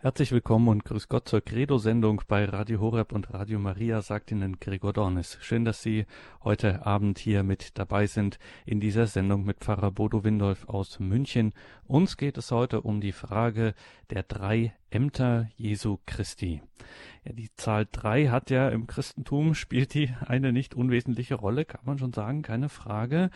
Herzlich willkommen und grüß Gott zur Credo-Sendung bei Radio Horeb und Radio Maria, sagt Ihnen Gregor Dornis. Schön, dass Sie heute Abend hier mit dabei sind in dieser Sendung mit Pfarrer Bodo Windolf aus München. Uns geht es heute um die Frage der drei Ämter Jesu Christi. Ja, die Zahl drei hat ja im Christentum spielt die eine nicht unwesentliche Rolle, kann man schon sagen, keine Frage.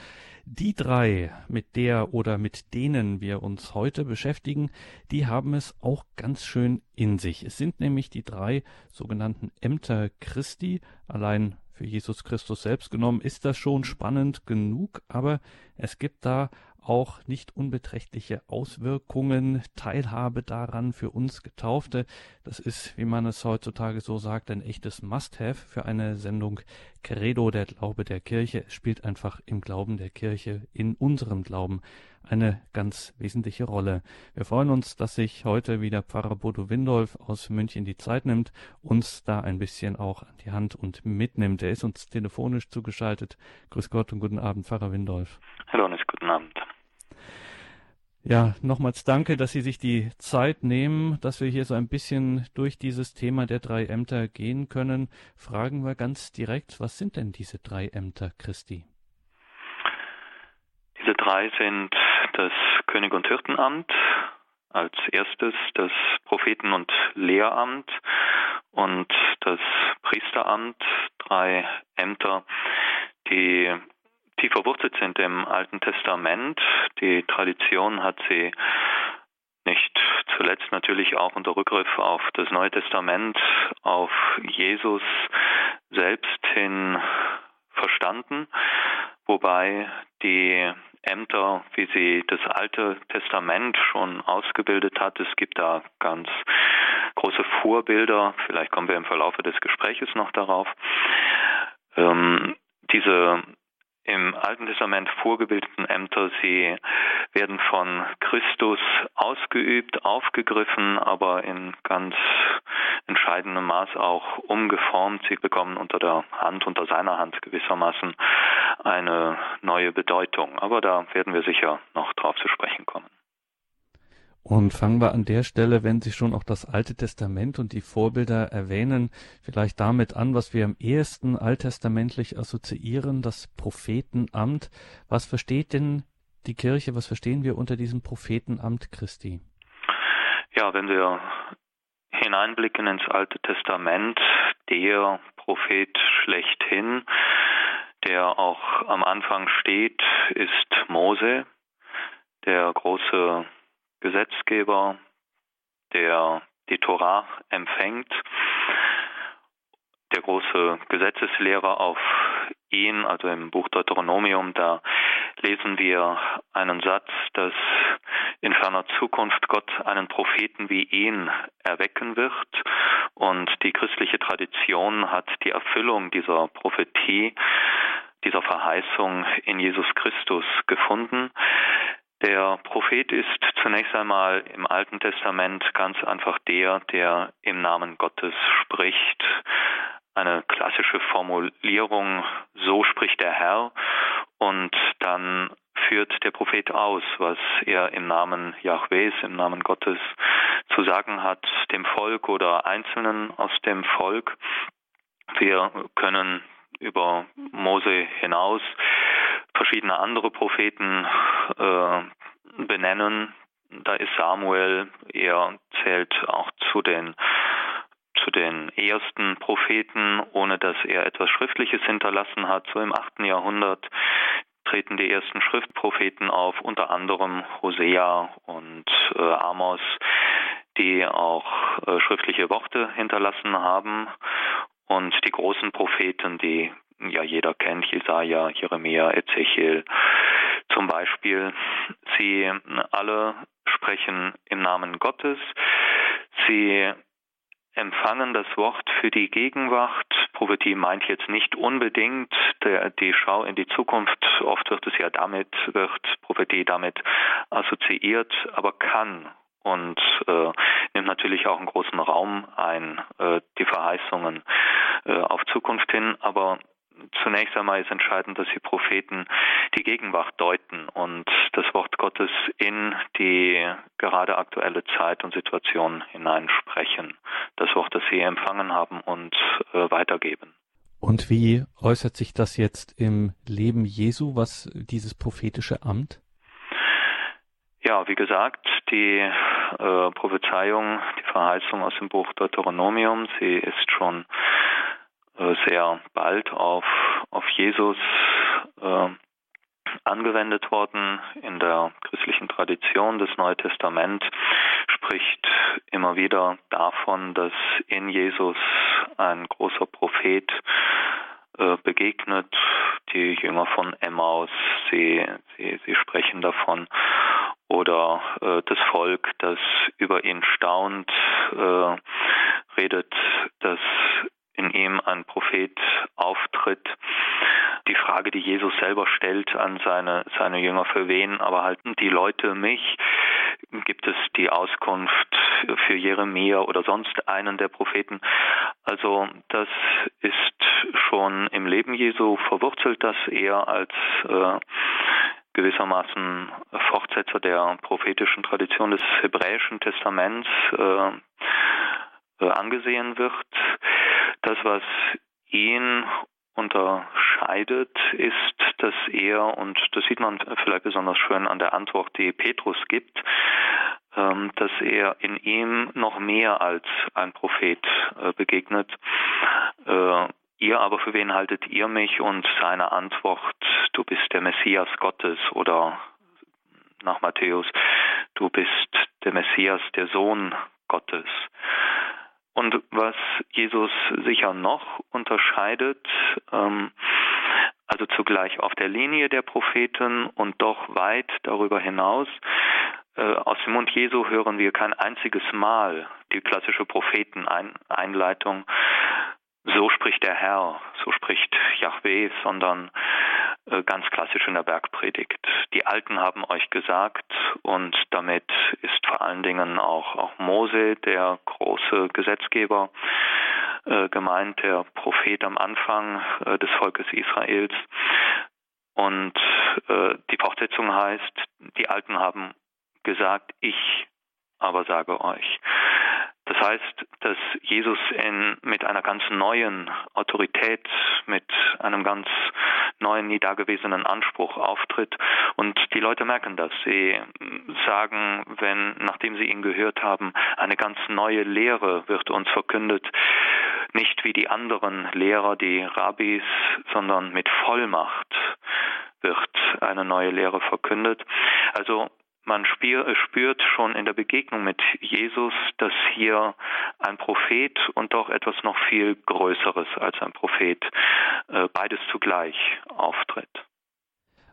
Die drei, mit der oder mit denen wir uns heute beschäftigen, die haben es auch ganz schön in sich. Es sind nämlich die drei sogenannten Ämter Christi. Allein für Jesus Christus selbst genommen ist das schon spannend genug, aber es gibt da auch nicht unbeträchtliche Auswirkungen, Teilhabe daran für uns Getaufte. Das ist, wie man es heutzutage so sagt, ein echtes Must-Have für eine Sendung Credo, der Glaube der Kirche. Es spielt einfach im Glauben der Kirche, in unserem Glauben, eine ganz wesentliche Rolle. Wir freuen uns, dass sich heute wieder Pfarrer Bodo Windolf aus München die Zeit nimmt, uns da ein bisschen auch an die Hand und mitnimmt. Er ist uns telefonisch zugeschaltet. Grüß Gott und guten Abend, Pfarrer Windolf. Hallo und guten Abend. Ja, nochmals danke, dass Sie sich die Zeit nehmen, dass wir hier so ein bisschen durch dieses Thema der drei Ämter gehen können. Fragen wir ganz direkt, was sind denn diese drei Ämter Christi? Diese drei sind das König- und Hirtenamt, als erstes das Propheten- und Lehramt und das Priesteramt, drei Ämter, die die verwurzelt sind im Alten Testament. Die Tradition hat sie nicht zuletzt natürlich auch unter Rückgriff auf das Neue Testament, auf Jesus selbst hin verstanden, wobei die Ämter, wie sie das Alte Testament schon ausgebildet hat, es gibt da ganz große Vorbilder, vielleicht kommen wir im Verlauf des Gespräches noch darauf. Ähm, diese im Alten Testament vorgebildeten Ämter, sie werden von Christus ausgeübt, aufgegriffen, aber in ganz entscheidendem Maß auch umgeformt. Sie bekommen unter der Hand, unter seiner Hand gewissermaßen eine neue Bedeutung. Aber da werden wir sicher noch drauf zu sprechen kommen. Und fangen wir an der Stelle, wenn Sie schon auch das Alte Testament und die Vorbilder erwähnen, vielleicht damit an, was wir am ehesten alttestamentlich assoziieren, das Prophetenamt. Was versteht denn die Kirche, was verstehen wir unter diesem Prophetenamt Christi? Ja, wenn wir hineinblicken ins Alte Testament, der Prophet schlechthin, der auch am Anfang steht, ist Mose, der große Gesetzgeber, der die Torah empfängt, der große Gesetzeslehrer auf ihn, also im Buch Deuteronomium, da lesen wir einen Satz, dass in ferner Zukunft Gott einen Propheten wie ihn erwecken wird. Und die christliche Tradition hat die Erfüllung dieser Prophetie, dieser Verheißung in Jesus Christus gefunden. Der Prophet ist zunächst einmal im Alten Testament ganz einfach der, der im Namen Gottes spricht. Eine klassische Formulierung, so spricht der Herr, und dann führt der Prophet aus, was er im Namen Jahwes, im Namen Gottes zu sagen hat, dem Volk oder Einzelnen aus dem Volk. Wir können über Mose hinaus verschiedene andere Propheten äh, benennen. Da ist Samuel, er zählt auch zu den zu den ersten Propheten, ohne dass er etwas Schriftliches hinterlassen hat. So im 8. Jahrhundert treten die ersten Schriftpropheten auf, unter anderem Hosea und äh, Amos, die auch äh, schriftliche Worte hinterlassen haben. Und die großen Propheten, die ja jeder kennt, Jesaja, Jeremia, Ezechiel zum Beispiel. Sie alle sprechen im Namen Gottes. Sie empfangen das Wort für die Gegenwart. Prophetie meint jetzt nicht unbedingt der, die Schau in die Zukunft. Oft wird es ja damit, wird Prophetie damit assoziiert, aber kann und äh, nimmt natürlich auch einen großen Raum ein, äh, die Verheißungen äh, auf Zukunft hin. Aber zunächst einmal ist entscheidend, dass die Propheten die Gegenwart deuten und das Wort Gottes in die gerade aktuelle Zeit und Situation hineinsprechen. Das Wort, das sie empfangen haben und äh, weitergeben. Und wie äußert sich das jetzt im Leben Jesu, was dieses prophetische Amt? Ja, wie gesagt, die äh, Prophezeiung, die Verheißung aus dem Buch Deuteronomium, sie ist schon sehr bald auf, auf Jesus äh, angewendet worden. In der christlichen Tradition des Neuen Testament spricht immer wieder davon, dass in Jesus ein großer Prophet äh, begegnet. Die Jünger von Emmaus, sie, sie, sie sprechen davon. Oder äh, das Volk, das über ihn staunt, äh, redet, dass in ihm ein Prophet auftritt. Die Frage, die Jesus selber stellt an seine, seine Jünger, für wen aber halten die Leute mich? Gibt es die Auskunft für Jeremia oder sonst einen der Propheten? Also das ist schon im Leben Jesu verwurzelt, dass er als äh, gewissermaßen Fortsetzer der prophetischen Tradition des hebräischen Testaments äh, äh angesehen wird. Das, was ihn unterscheidet, ist, dass er, und das sieht man vielleicht besonders schön an der Antwort, die Petrus gibt, ähm, dass er in ihm noch mehr als ein Prophet äh, begegnet. Äh, ihr aber, für wen haltet ihr mich? Und seine Antwort, du bist der Messias Gottes oder nach Matthäus, du bist der Messias, der Sohn Gottes. Und was Jesus sicher noch unterscheidet, ähm, also zugleich auf der Linie der Propheten und doch weit darüber hinaus, äh, aus dem Mund Jesu hören wir kein einziges Mal die klassische Propheteneinleitung, so spricht der Herr, so spricht Yahweh, sondern ganz klassisch in der Bergpredigt. Die Alten haben euch gesagt und damit ist vor allen Dingen auch, auch Mose, der große Gesetzgeber, äh, gemeint, der Prophet am Anfang äh, des Volkes Israels. Und äh, die Fortsetzung heißt, die Alten haben gesagt, ich aber sage euch. Das heißt, dass Jesus in, mit einer ganz neuen Autorität, mit einem ganz neuen, nie dagewesenen Anspruch auftritt. Und die Leute merken das. Sie sagen, wenn, nachdem sie ihn gehört haben, eine ganz neue Lehre wird uns verkündet, nicht wie die anderen Lehrer, die Rabbis, sondern mit Vollmacht wird eine neue Lehre verkündet. Also man spürt schon in der Begegnung mit Jesus, dass hier ein Prophet und doch etwas noch viel Größeres als ein Prophet äh, beides zugleich auftritt.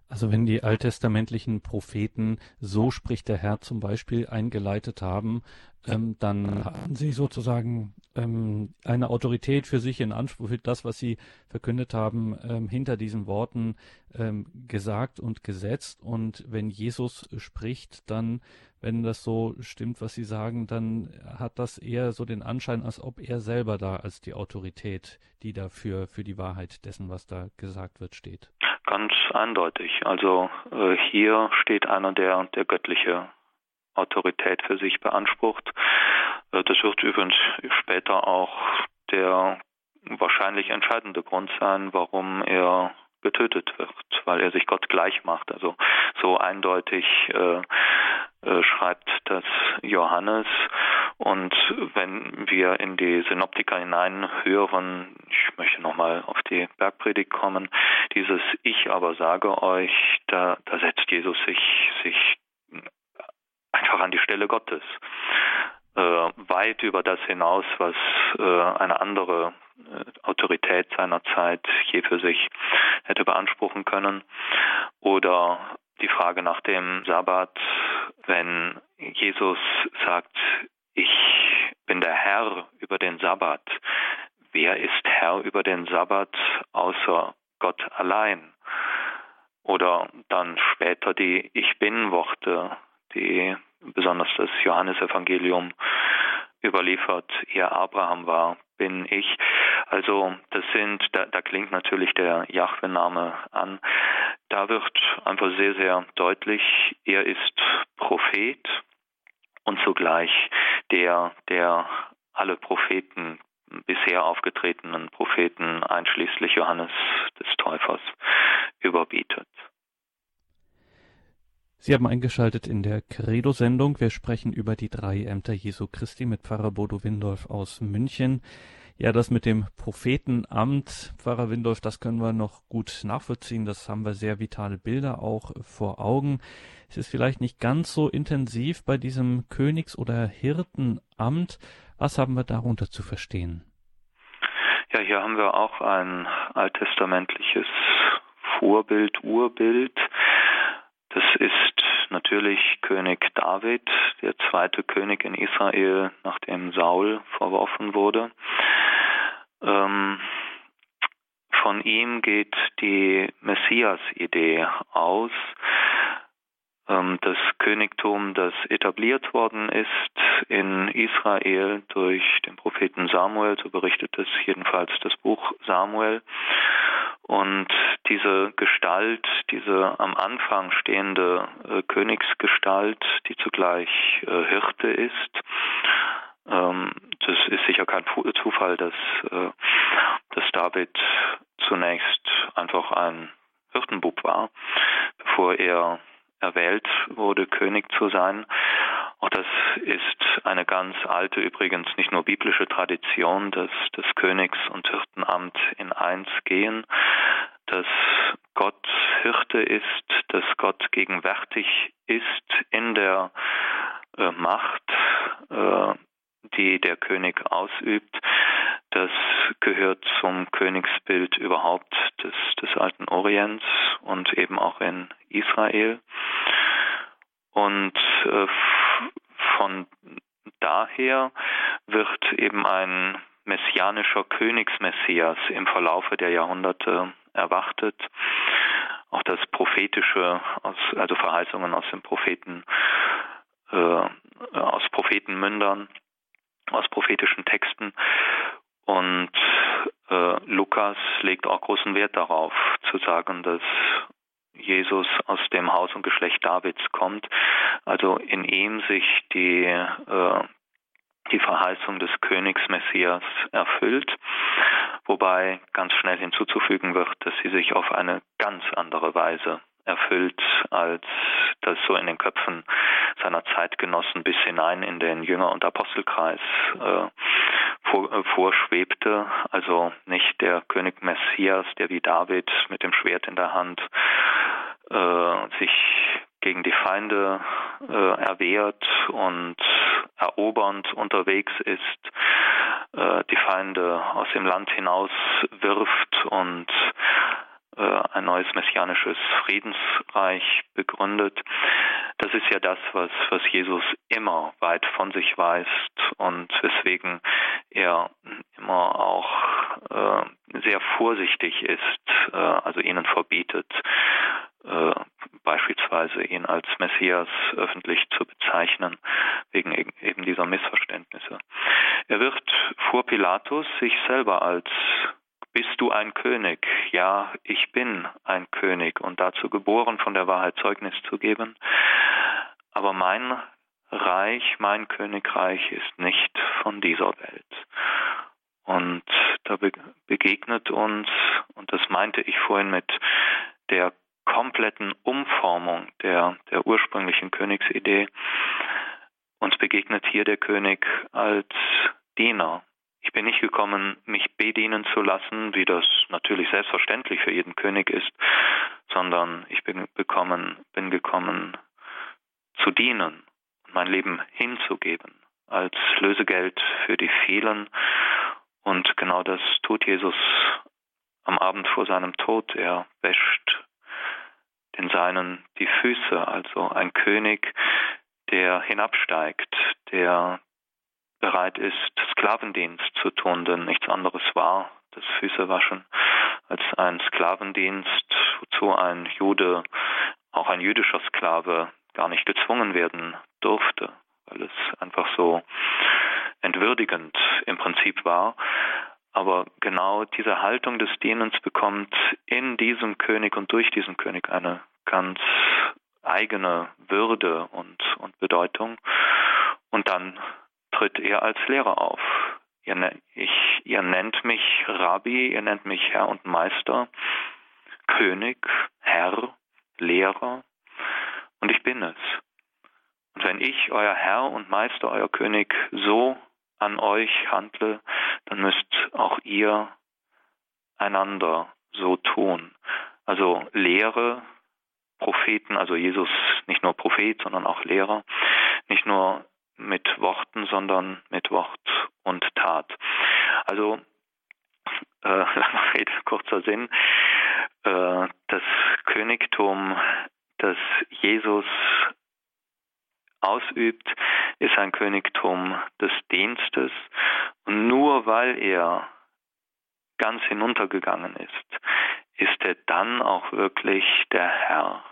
Also wenn die alttestamentlichen Propheten so spricht der Herr zum Beispiel eingeleitet haben, ähm, dann hatten sie sozusagen ähm, eine Autorität für sich in Anspruch, für das, was sie verkündet haben, ähm, hinter diesen Worten ähm, gesagt und gesetzt. Und wenn Jesus spricht, dann, wenn das so stimmt, was sie sagen, dann hat das eher so den Anschein, als ob er selber da als die Autorität, die dafür für die Wahrheit dessen, was da gesagt wird, steht. Ganz eindeutig. Also äh, hier steht einer, der der göttliche Autorität für sich beansprucht. Äh, das wird übrigens später auch der wahrscheinlich entscheidende Grund sein, warum er getötet wird, weil er sich Gott gleich macht. Also so eindeutig äh, äh, schreibt das Johannes. Und wenn wir in die Synoptiker hineinhören, ich möchte nochmal auf die Bergpredigt kommen, dieses Ich aber sage euch, da, da setzt Jesus sich, sich einfach an die Stelle Gottes. Äh, weit über das hinaus, was äh, eine andere Autorität seiner Zeit je für sich hätte beanspruchen können. Oder die Frage nach dem Sabbat, wenn Jesus sagt, ich bin der Herr über den Sabbat. Wer ist Herr über den Sabbat außer Gott allein? Oder dann später die Ich bin Worte, die besonders das Johannesevangelium überliefert, ihr Abraham war, bin ich. Also das sind, da, da klingt natürlich der Jahwe-Name an. Da wird einfach sehr, sehr deutlich, er ist Prophet und zugleich der, der alle Propheten bisher aufgetretenen Propheten einschließlich Johannes des Täufers überbietet. Sie haben eingeschaltet in der Credo-Sendung. Wir sprechen über die drei Ämter Jesu Christi mit Pfarrer Bodo Windolf aus München. Ja, das mit dem Prophetenamt, Pfarrer Windolf, das können wir noch gut nachvollziehen. Das haben wir sehr vitale Bilder auch vor Augen. Es ist vielleicht nicht ganz so intensiv bei diesem Königs- oder Hirtenamt. Was haben wir darunter zu verstehen? Ja, hier haben wir auch ein alttestamentliches Vorbild, Urbild. Das ist natürlich König David, der zweite König in Israel, nachdem Saul verworfen wurde. Ähm, von ihm geht die Messias-Idee aus. Ähm, das Königtum, das etabliert worden ist in Israel durch den Propheten Samuel, so berichtet es jedenfalls das Buch Samuel. Und diese Gestalt, diese am Anfang stehende äh, Königsgestalt, die zugleich äh, Hirte ist, das ist sicher kein Zufall, dass, äh, dass David zunächst einfach ein Hirtenbub war, bevor er erwählt wurde, König zu sein. Auch das ist eine ganz alte, übrigens nicht nur biblische Tradition, dass das Königs- und Hirtenamt in eins gehen, dass Gott Hirte ist, dass Gott gegenwärtig ist in der äh, Macht, äh, die der König ausübt. Das gehört zum Königsbild überhaupt des, des alten Orients und eben auch in Israel. Und äh, von daher wird eben ein messianischer Königsmessias im Verlaufe der Jahrhunderte erwartet. Auch das prophetische, also Verheißungen aus den Propheten, äh, aus Prophetenmündern, aus prophetischen Texten. Und äh, Lukas legt auch großen Wert darauf, zu sagen, dass Jesus aus dem Haus und Geschlecht Davids kommt, also in ihm sich die, äh, die Verheißung des Königs Messias erfüllt, wobei ganz schnell hinzuzufügen wird, dass sie sich auf eine ganz andere Weise erfüllt, als das so in den Köpfen seiner Zeitgenossen bis hinein in den Jünger- und Apostelkreis äh, vor, äh, vorschwebte. Also nicht der König Messias, der wie David mit dem Schwert in der Hand äh, sich gegen die Feinde äh, erwehrt und erobernd unterwegs ist, äh, die Feinde aus dem Land hinaus wirft und ein neues messianisches Friedensreich begründet. Das ist ja das, was, was Jesus immer weit von sich weist und weswegen er immer auch äh, sehr vorsichtig ist, äh, also ihnen verbietet, äh, beispielsweise ihn als Messias öffentlich zu bezeichnen, wegen e-, eben dieser Missverständnisse. Er wird vor Pilatus sich selber als bist du ein König? Ja, ich bin ein König und dazu geboren, von der Wahrheit Zeugnis zu geben. Aber mein Reich, mein Königreich ist nicht von dieser Welt. Und da begegnet uns, und das meinte ich vorhin mit der kompletten Umformung der, der ursprünglichen Königsidee, uns begegnet hier der König als Diener, ich bin nicht gekommen, mich bedienen zu lassen, wie das natürlich selbstverständlich für jeden König ist, sondern ich bin gekommen, bin gekommen zu dienen und mein Leben hinzugeben als Lösegeld für die vielen. Und genau das tut Jesus am Abend vor seinem Tod. Er wäscht den Seinen die Füße, also ein König, der hinabsteigt, der bereit ist, Sklavendienst zu tun, denn nichts anderes war das Füßewaschen als ein Sklavendienst, wozu ein Jude, auch ein jüdischer Sklave, gar nicht gezwungen werden durfte, weil es einfach so entwürdigend im Prinzip war. aber genau diese Haltung des Dienens bekommt in diesem König und durch diesen König eine ganz eigene Würde und, und Bedeutung. Und dann tritt er als Lehrer auf. Ihr, ne, ich, ihr nennt mich Rabbi, ihr nennt mich Herr und Meister, König, Herr, Lehrer, und ich bin es. Und wenn ich, euer Herr und Meister, euer König, so an euch handle, dann müsst auch ihr einander so tun. Also Lehre, Propheten, also Jesus nicht nur Prophet, sondern auch Lehrer, nicht nur mit Worten, sondern mit Wort und Tat. Also äh, lange Rede, kurzer Sinn, äh, das Königtum, das Jesus ausübt, ist ein Königtum des Dienstes. Und nur weil er ganz hinuntergegangen ist, ist er dann auch wirklich der Herr.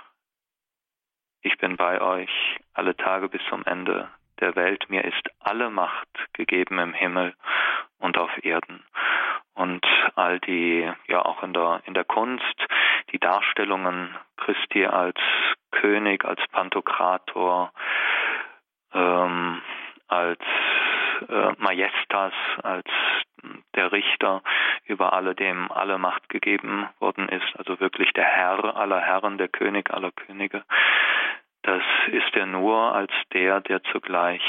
Ich bin bei euch alle Tage bis zum Ende der Welt. Mir ist alle Macht gegeben im Himmel und auf Erden. Und all die, ja auch in der, in der Kunst, die Darstellungen Christi als König, als Pantokrator, ähm, als äh, Majestas, als der Richter über alle, dem alle Macht gegeben worden ist, also wirklich der Herr aller Herren, der König aller Könige. Das ist er nur als der, der zugleich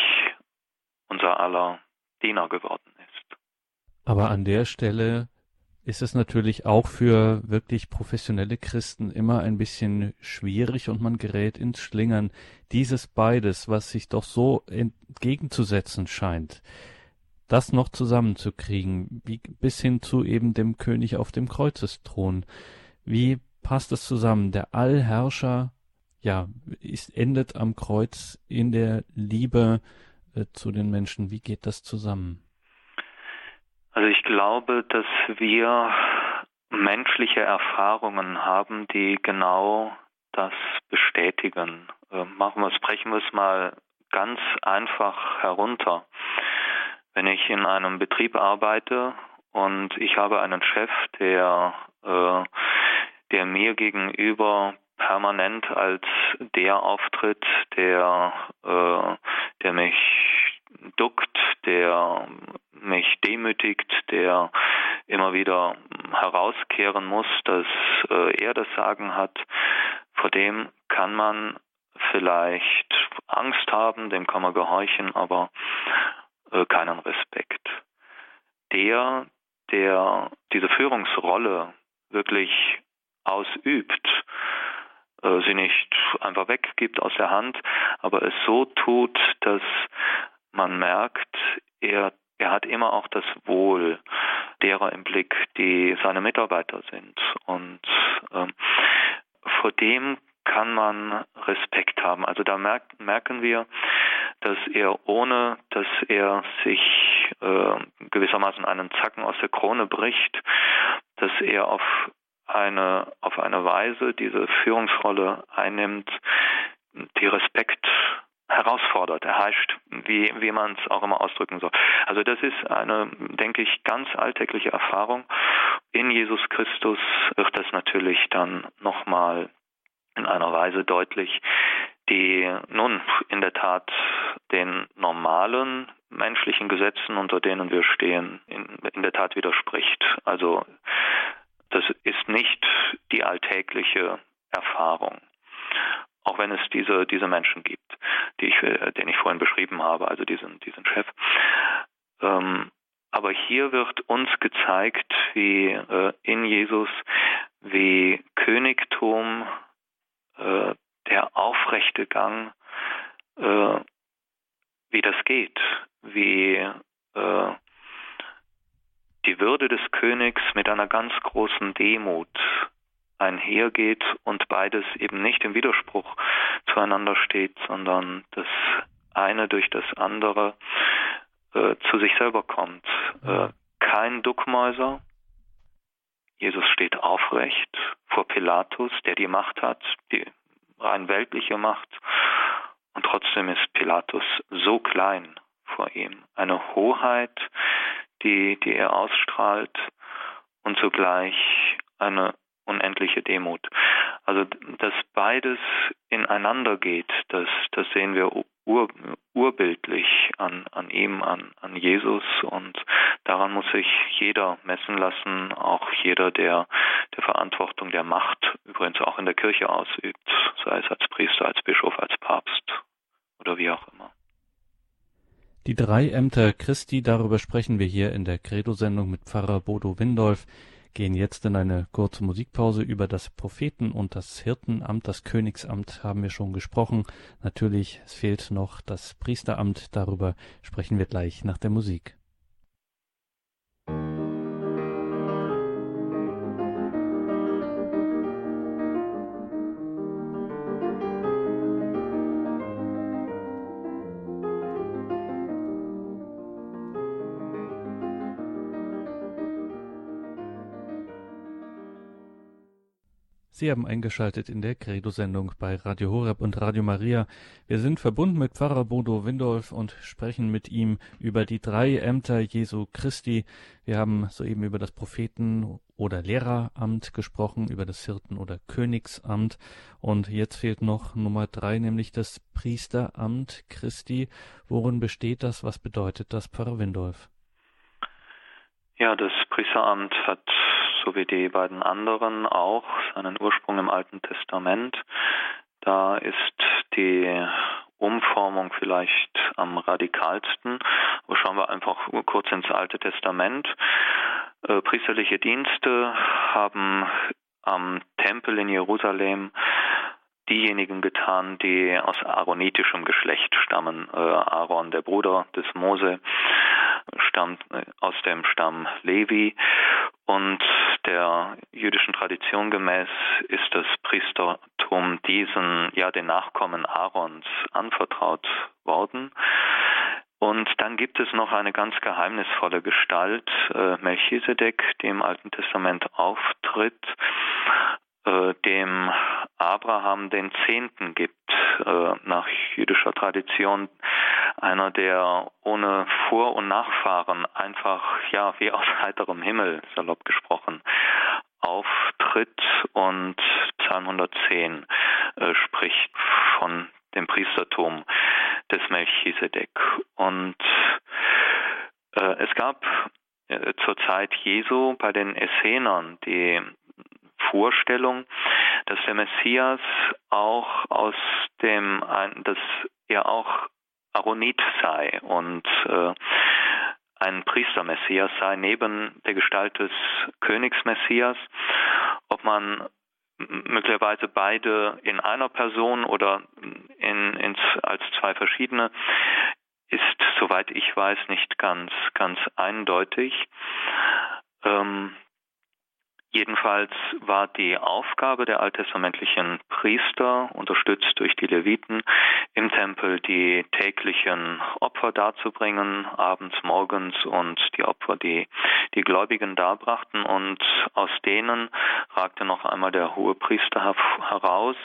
unser aller Diener geworden ist. Aber an der Stelle ist es natürlich auch für wirklich professionelle Christen immer ein bisschen schwierig und man gerät ins Schlingern. Dieses beides, was sich doch so entgegenzusetzen scheint, das noch zusammenzukriegen, wie, bis hin zu eben dem König auf dem Kreuzesthron. Wie passt es zusammen? Der Allherrscher, ja, ist, endet am Kreuz in der Liebe äh, zu den Menschen. Wie geht das zusammen? Also ich glaube, dass wir menschliche Erfahrungen haben, die genau das bestätigen. Äh, machen wir es, brechen wir es mal ganz einfach herunter. Wenn ich in einem Betrieb arbeite und ich habe einen Chef, der, äh, der mir gegenüber permanent als der auftritt, der, äh, der mich duckt, der mich demütigt, der immer wieder herauskehren muss, dass äh, er das Sagen hat, vor dem kann man vielleicht Angst haben, dem kann man gehorchen, aber äh, keinen Respekt. Der, der diese Führungsrolle wirklich ausübt, äh, sie nicht einfach weggibt aus der Hand, aber es so tut, dass man merkt, er, er hat immer auch das Wohl derer im Blick, die seine Mitarbeiter sind. Und ähm, vor dem kann man Respekt haben. Also da merkt, merken wir, dass er ohne, dass er sich äh, gewissermaßen einen Zacken aus der Krone bricht, dass er auf eine, auf eine Weise diese Führungsrolle einnimmt, die Respekt herausfordert, erheischt, wie, wie man es auch immer ausdrücken soll. Also das ist eine, denke ich, ganz alltägliche Erfahrung. In Jesus Christus wird das natürlich dann nochmal in einer Weise deutlich, die nun in der Tat den normalen menschlichen Gesetzen, unter denen wir stehen, in, in der Tat widerspricht. Also das ist nicht die alltägliche Erfahrung auch wenn es diese, diese Menschen gibt, die ich, äh, den ich vorhin beschrieben habe, also diesen, diesen Chef. Ähm, aber hier wird uns gezeigt, wie äh, in Jesus, wie Königtum, äh, der aufrechte Gang, äh, wie das geht, wie äh, die Würde des Königs mit einer ganz großen Demut einhergeht und beides eben nicht im Widerspruch zueinander steht, sondern das eine durch das andere äh, zu sich selber kommt. Äh, kein Duckmäuser. Jesus steht aufrecht vor Pilatus, der die Macht hat, die rein weltliche Macht. Und trotzdem ist Pilatus so klein vor ihm. Eine Hoheit, die, die er ausstrahlt und zugleich eine unendliche Demut. Also dass beides ineinander geht, das, das sehen wir ur, urbildlich an, an ihm, an, an Jesus und daran muss sich jeder messen lassen, auch jeder, der der Verantwortung der Macht übrigens auch in der Kirche ausübt, sei es als Priester, als Bischof, als Papst oder wie auch immer. Die drei Ämter Christi, darüber sprechen wir hier in der Credo-Sendung mit Pfarrer Bodo Windolf gehen jetzt in eine kurze Musikpause. Über das Propheten- und das Hirtenamt, das Königsamt haben wir schon gesprochen. Natürlich, es fehlt noch das Priesteramt. Darüber sprechen wir gleich nach der Musik. Sie haben eingeschaltet in der Credo-Sendung bei Radio Horeb und Radio Maria. Wir sind verbunden mit Pfarrer Bodo Windolf und sprechen mit ihm über die drei Ämter Jesu Christi. Wir haben soeben über das Propheten- oder Lehreramt gesprochen, über das Hirten- oder Königsamt. Und jetzt fehlt noch Nummer drei, nämlich das Priesteramt Christi. Worin besteht das? Was bedeutet das, Pfarrer Windolf? Ja, das Priesteramt hat so wie die beiden anderen auch seinen Ursprung im Alten Testament. Da ist die Umformung vielleicht am radikalsten. Aber schauen wir einfach kurz ins Alte Testament. Äh, priesterliche Dienste haben am Tempel in Jerusalem diejenigen getan, die aus aaronitischem Geschlecht stammen. Äh, Aaron, der Bruder des Mose, stammt äh, aus dem Stamm Levi und der jüdischen Tradition gemäß ist das Priestertum diesen, ja, den Nachkommen Aarons anvertraut worden. Und dann gibt es noch eine ganz geheimnisvolle Gestalt, äh, Melchisedek, die im Alten Testament auftritt, äh, dem Abraham den Zehnten gibt, äh, nach jüdischer Tradition. Einer, der ohne Vor- und Nachfahren einfach, ja, wie aus heiterem Himmel, salopp gesprochen, auftritt und Psalm 110 äh, spricht von dem Priestertum des Melchisedek. Und äh, es gab äh, zur Zeit Jesu bei den Essenern die Vorstellung, dass der Messias auch aus dem, dass er auch Aaronit sei und äh, ein Priestermessias sei, neben der Gestalt des Königsmessias. Ob man möglicherweise beide in einer Person oder in, in, als zwei verschiedene, ist, soweit ich weiß, nicht ganz, ganz eindeutig. Ähm, Jedenfalls war die Aufgabe der alttestamentlichen Priester, unterstützt durch die Leviten, im Tempel die täglichen Opfer darzubringen, abends, morgens und die Opfer, die die Gläubigen darbrachten. Und aus denen ragte noch einmal der hohe Priester heraus,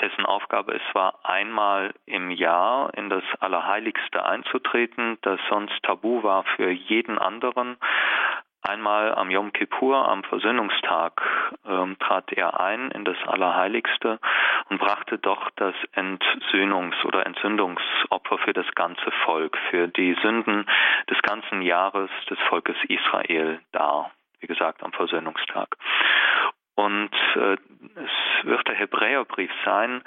dessen Aufgabe es war, einmal im Jahr in das Allerheiligste einzutreten, das sonst tabu war für jeden anderen. Einmal am Yom Kippur, am Versöhnungstag, ähm, trat er ein in das Allerheiligste und brachte doch das Entsöhnungs- oder Entzündungsopfer für das ganze Volk, für die Sünden des ganzen Jahres des Volkes Israel dar. Wie gesagt, am Versöhnungstag. Und äh, es wird der Hebräerbrief sein,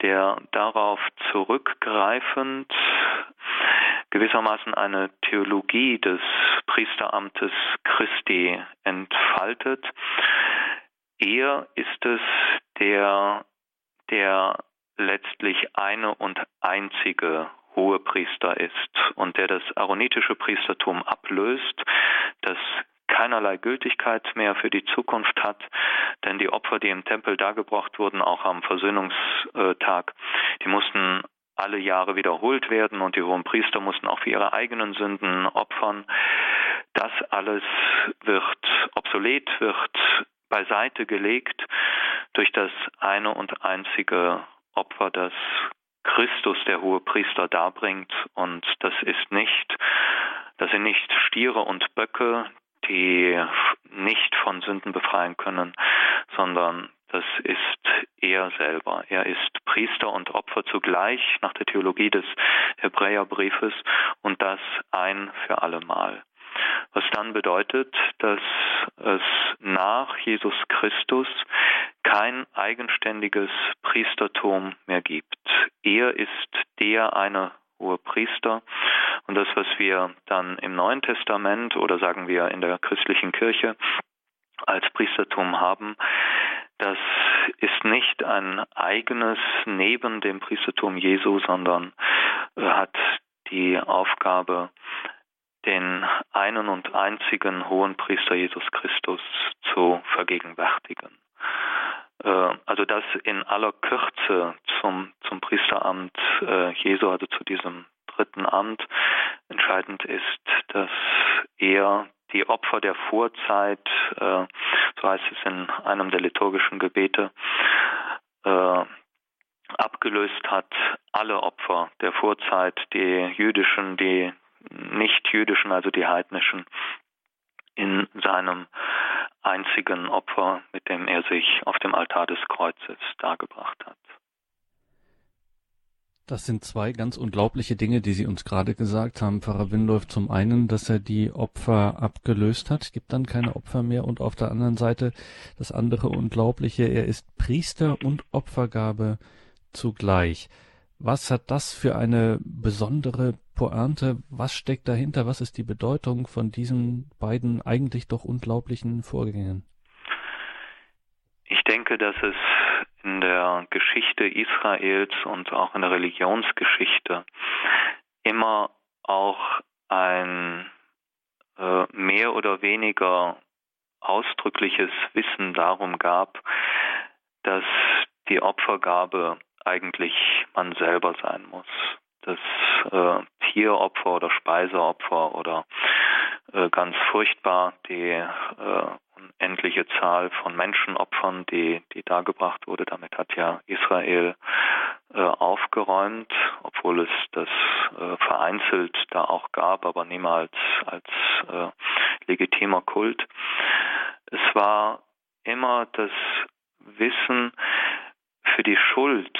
der darauf zurückgreifend gewissermaßen eine Theologie des Priesteramtes Christi entfaltet. Er ist es, der, der letztlich eine und einzige hohe Priester ist und der das aaronitische Priestertum ablöst, das keinerlei Gültigkeit mehr für die Zukunft hat, denn die Opfer, die im Tempel dargebracht wurden, auch am Versöhnungstag, die mussten alle Jahre wiederholt werden und die hohen Priester mussten auch für ihre eigenen Sünden opfern. Das alles wird obsolet, wird beiseite gelegt durch das eine und einzige Opfer, das Christus, der hohe Priester, darbringt. Und das ist nicht Das sind nicht Stiere und Böcke, die nicht von Sünden befreien können, sondern das ist er selber. Er ist Priester und Opfer zugleich nach der Theologie des Hebräerbriefes und das ein für allemal. Was dann bedeutet, dass es nach Jesus Christus kein eigenständiges Priestertum mehr gibt. Er ist der eine hohe Priester. Und das, was wir dann im Neuen Testament oder sagen wir in der christlichen Kirche als Priestertum haben, das ist nicht ein eigenes neben dem Priestertum Jesu, sondern hat die Aufgabe, den einen und einzigen hohen Priester Jesus Christus zu vergegenwärtigen. Äh, also das in aller Kürze zum, zum Priesteramt äh, Jesu, also zu diesem dritten Amt. Entscheidend ist, dass er die Opfer der Vorzeit, äh, so heißt es in einem der liturgischen Gebete, abgelöst hat, alle Opfer der Vorzeit, die jüdischen, die nicht-jüdischen, also die heidnischen, in seinem einzigen Opfer, mit dem er sich auf dem Altar des Kreuzes dargebracht hat. Das sind zwei ganz unglaubliche Dinge, die Sie uns gerade gesagt haben, Pfarrer Windolf. Zum einen, dass er die Opfer abgelöst hat, gibt dann keine Opfer mehr. Und auf der anderen Seite das andere Unglaubliche, er ist Priester und Opfergabe zugleich. Was hat das für eine besondere Pointe? Was steckt dahinter? Was ist die Bedeutung von diesen beiden eigentlich doch unglaublichen Vorgängen? Ich denke, dass es in der Geschichte Israels und auch in der Religionsgeschichte immer auch ein äh, mehr oder weniger ausdrückliches Wissen darum gab, dass die Opfergabe eigentlich man selber sein muss. Das äh, Tieropfer oder Speiseopfer oder äh, ganz furchtbar die äh, unendliche Zahl von Menschenopfern, die, die dargebracht wurde. Damit hat ja Israel äh, aufgeräumt, obwohl es das äh, vereinzelt da auch gab, aber niemals als äh, legitimer Kult. Es war immer das Wissen, für die Schuld,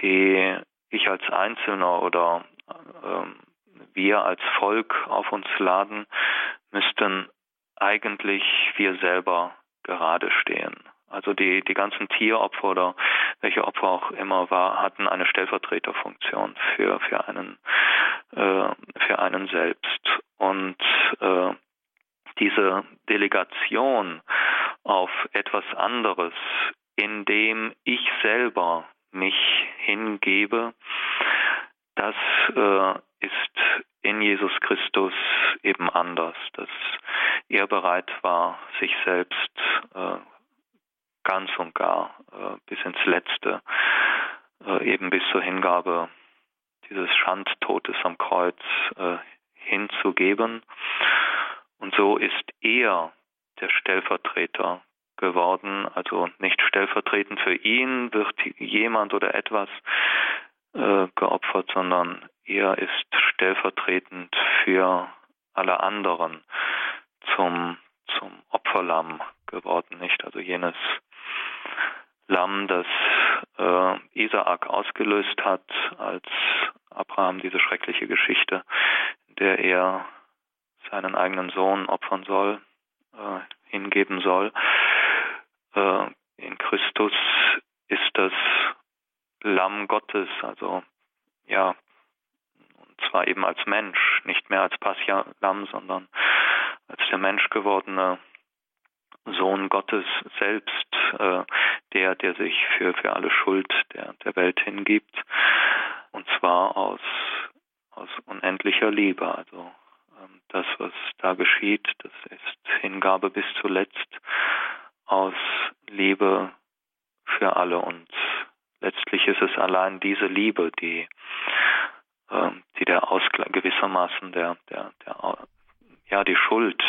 die ich als Einzelner oder ähm, wir als Volk auf uns laden, müssten eigentlich wir selber gerade stehen. Also die, die ganzen Tieropfer oder welche Opfer auch immer war, hatten eine Stellvertreterfunktion für, für einen, äh, für einen selbst. Und äh, diese Delegation auf etwas anderes indem ich selber mich hingebe, das äh, ist in Jesus Christus eben anders, dass er bereit war, sich selbst äh, ganz und gar äh, bis ins Letzte, äh, eben bis zur Hingabe dieses Schandtotes am Kreuz äh, hinzugeben. Und so ist er der Stellvertreter geworden. Also nicht stellvertretend für ihn wird jemand oder etwas äh, geopfert, sondern er ist stellvertretend für alle anderen zum, zum Opferlamm geworden, nicht? Also jenes Lamm, das äh, Isaak ausgelöst hat, als Abraham diese schreckliche Geschichte, in der er seinen eigenen Sohn opfern soll, äh, hingeben soll. Äh, in Christus ist das Lamm Gottes, also ja, und zwar eben als Mensch, nicht mehr als Passia-Lamm, sondern als der Mensch gewordene Sohn Gottes selbst, äh, der, der sich für, für alle Schuld der, der Welt hingibt, und zwar aus, aus unendlicher Liebe. Also ähm, das, was da geschieht, das ist Hingabe bis zuletzt aus Liebe für alle und letztlich ist es allein diese Liebe, die, äh, die der Ausgleich gewissermaßen der, der, der, ja, die Schuld,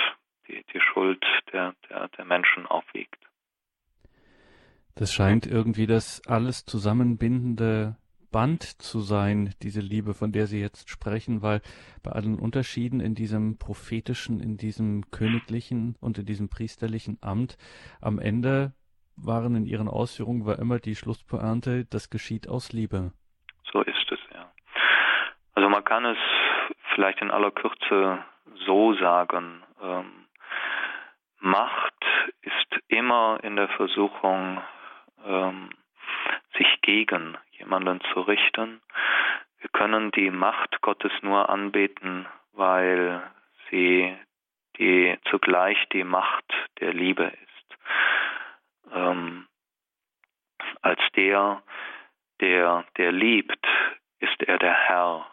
die, die Schuld der, der, der Menschen aufwiegt. Das scheint irgendwie das alles zusammenbindende Band zu sein, diese Liebe, von der Sie jetzt sprechen, weil bei allen Unterschieden in diesem prophetischen, in diesem königlichen und in diesem priesterlichen Amt am Ende waren in Ihren Ausführungen war immer die Schlusspointe, das geschieht aus Liebe. So ist es, ja. Also man kann es vielleicht in aller Kürze so sagen, ähm, Macht ist immer in der Versuchung, ähm, sich gegen jemanden zu richten. Wir können die Macht Gottes nur anbeten, weil sie die zugleich die Macht der Liebe ist. Ähm, als der, der, der liebt, ist er der Herr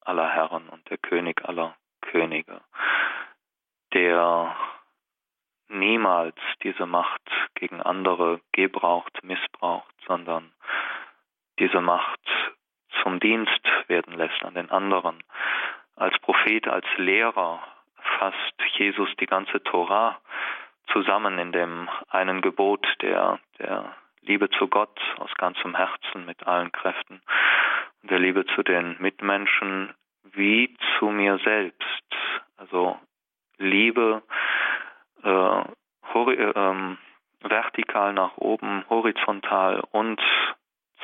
aller Herren und der König aller Könige, der niemals diese Macht gegen andere gebraucht, missbraucht, sondern diese Macht zum Dienst werden lässt an den anderen. Als Prophet, als Lehrer fasst Jesus die ganze Tora zusammen in dem einen Gebot der, der Liebe zu Gott aus ganzem Herzen mit allen Kräften und der Liebe zu den Mitmenschen wie zu mir selbst. Also Liebe äh, äh, vertikal nach oben, horizontal und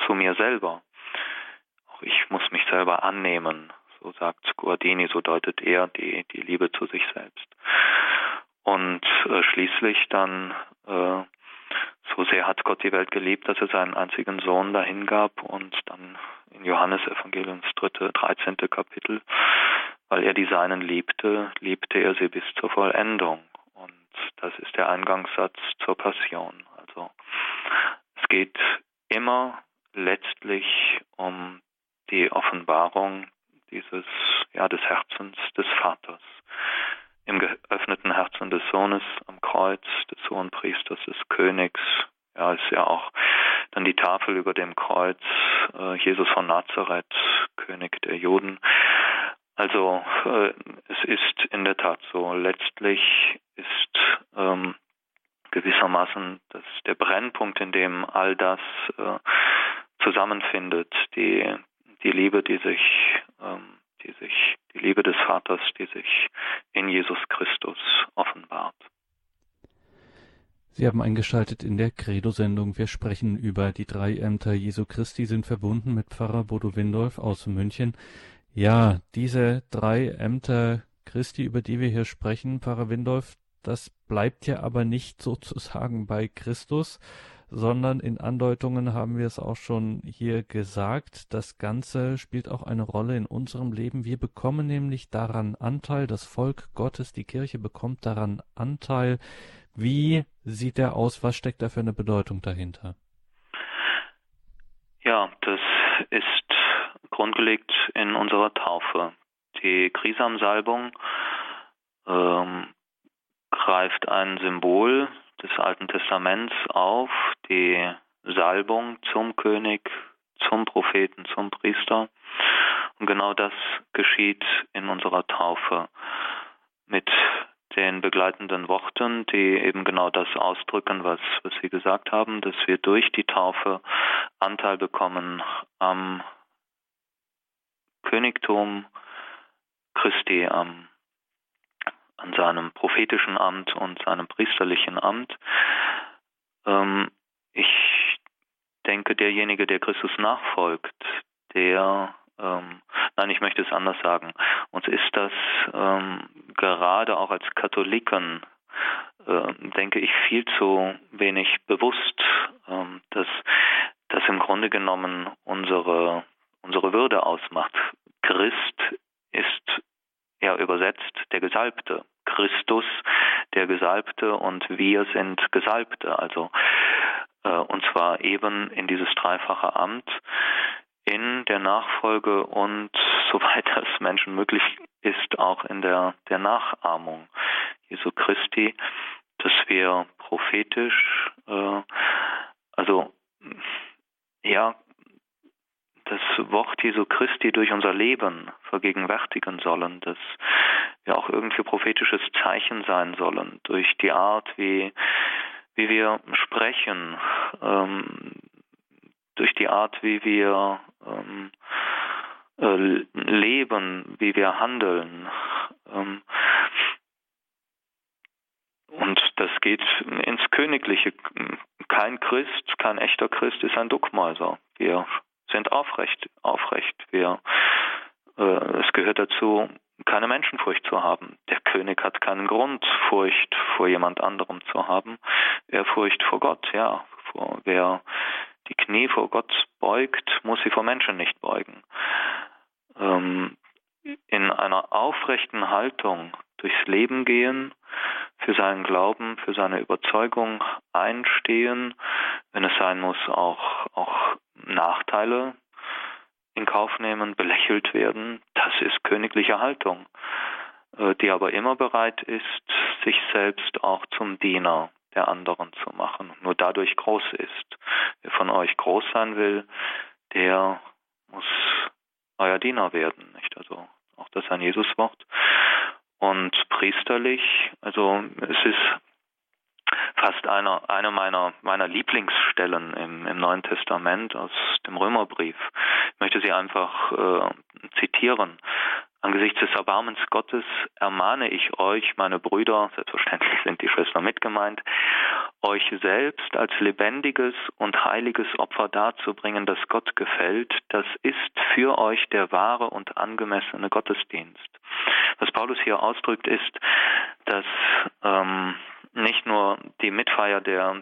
zu mir selber. Auch ich muss mich selber annehmen, so sagt Guardini, so deutet er die, die Liebe zu sich selbst. Und äh, schließlich dann, äh, so sehr hat Gott die Welt geliebt, dass er seinen einzigen Sohn dahingab und dann in Johannes Evangeliums dritte, 13. Kapitel, weil er die Seinen liebte, liebte er sie bis zur Vollendung. Das ist der Eingangssatz zur Passion. Also es geht immer letztlich um die Offenbarung dieses, ja, des Herzens des Vaters. Im geöffneten Herzen des Sohnes am Kreuz, des Hohenpriesters, des Königs, ja, ist ja auch dann die Tafel über dem Kreuz, äh, Jesus von Nazareth, König der Juden. Also äh, es ist in der Tat so, letztlich ist ähm, gewissermaßen das, der Brennpunkt, in dem all das äh, zusammenfindet, die, die Liebe, die sich, ähm, die sich, die Liebe des Vaters, die sich in Jesus Christus offenbart. Sie haben eingeschaltet in der Credo-Sendung. Wir sprechen über die drei Ämter Jesu Christi, sind verbunden mit Pfarrer Bodo Windolf aus München. Ja, diese drei Ämter Christi, über die wir hier sprechen, Pfarrer Windolf, das bleibt ja aber nicht sozusagen bei Christus, sondern in Andeutungen haben wir es auch schon hier gesagt. Das Ganze spielt auch eine Rolle in unserem Leben. Wir bekommen nämlich daran Anteil, das Volk Gottes, die Kirche bekommt daran Anteil. Wie sieht der aus? Was steckt da für eine Bedeutung dahinter? Ja, das ist grundgelegt in unserer Taufe. Die Krisamsalbung ähm, greift ein Symbol des Alten Testaments auf, die Salbung zum König, zum Propheten, zum Priester. Und genau das geschieht in unserer Taufe mit den begleitenden Worten, die eben genau das ausdrücken, was, was Sie gesagt haben, dass wir durch die Taufe Anteil bekommen am Königtum Christi, am, an seinem prophetischen Amt und seinem priesterlichen Amt. Ähm, ich denke, derjenige, der Christus nachfolgt, der, ähm, nein, ich möchte es anders sagen, uns ist das ähm, gerade auch als Katholiken, äh, denke ich, viel zu wenig bewusst, ähm, dass das im Grunde genommen unsere unsere Würde ausmacht. Christ ist ja übersetzt der Gesalbte. Christus der Gesalbte und wir sind Gesalbte. Also äh, und zwar eben in dieses dreifache Amt in der Nachfolge und soweit das Menschen möglich ist, auch in der, der Nachahmung Jesu Christi, dass wir prophetisch, äh, also ja, das Wort Jesu Christi durch unser Leben vergegenwärtigen sollen, dass wir auch irgendwie prophetisches Zeichen sein sollen, durch die Art, wie, wie wir sprechen, ähm, durch die Art, wie wir ähm, äh, leben, wie wir handeln. Ähm, und das geht ins Königliche. Kein Christ, kein echter Christ ist ein Duckmäuser. Wir sind aufrecht, aufrecht. Wir, äh, es gehört dazu, keine Menschenfurcht zu haben. Der König hat keinen Grund, Furcht vor jemand anderem zu haben. Ehrfurcht vor Gott, ja. Vor, wer die Knie vor Gott beugt, muss sie vor Menschen nicht beugen. Ähm, in einer aufrechten Haltung durchs Leben gehen, für seinen Glauben, für seine Überzeugung einstehen, wenn es sein muss, auch, auch Nachteile in Kauf nehmen, belächelt werden, das ist königliche Haltung, äh, die aber immer bereit ist, sich selbst auch zum Diener der anderen zu machen, nur dadurch groß ist. Wer von euch groß sein will, der muss euer Diener werden, nicht? Also auch das ein Jesuswort. Und priesterlich, also es ist fast einer, eine meiner, meiner Lieblingsstellen im, im Neuen Testament aus dem Römerbrief. Ich möchte sie einfach äh, zitieren. Angesichts des Erbarmens Gottes ermahne ich euch, meine Brüder, selbstverständlich sind die Schwestern mitgemeint, euch selbst als lebendiges und heiliges Opfer darzubringen, das Gott gefällt. Das ist für euch der wahre und angemessene Gottesdienst. Was Paulus hier ausdrückt, ist, dass ähm, nicht nur die Mitfeier der,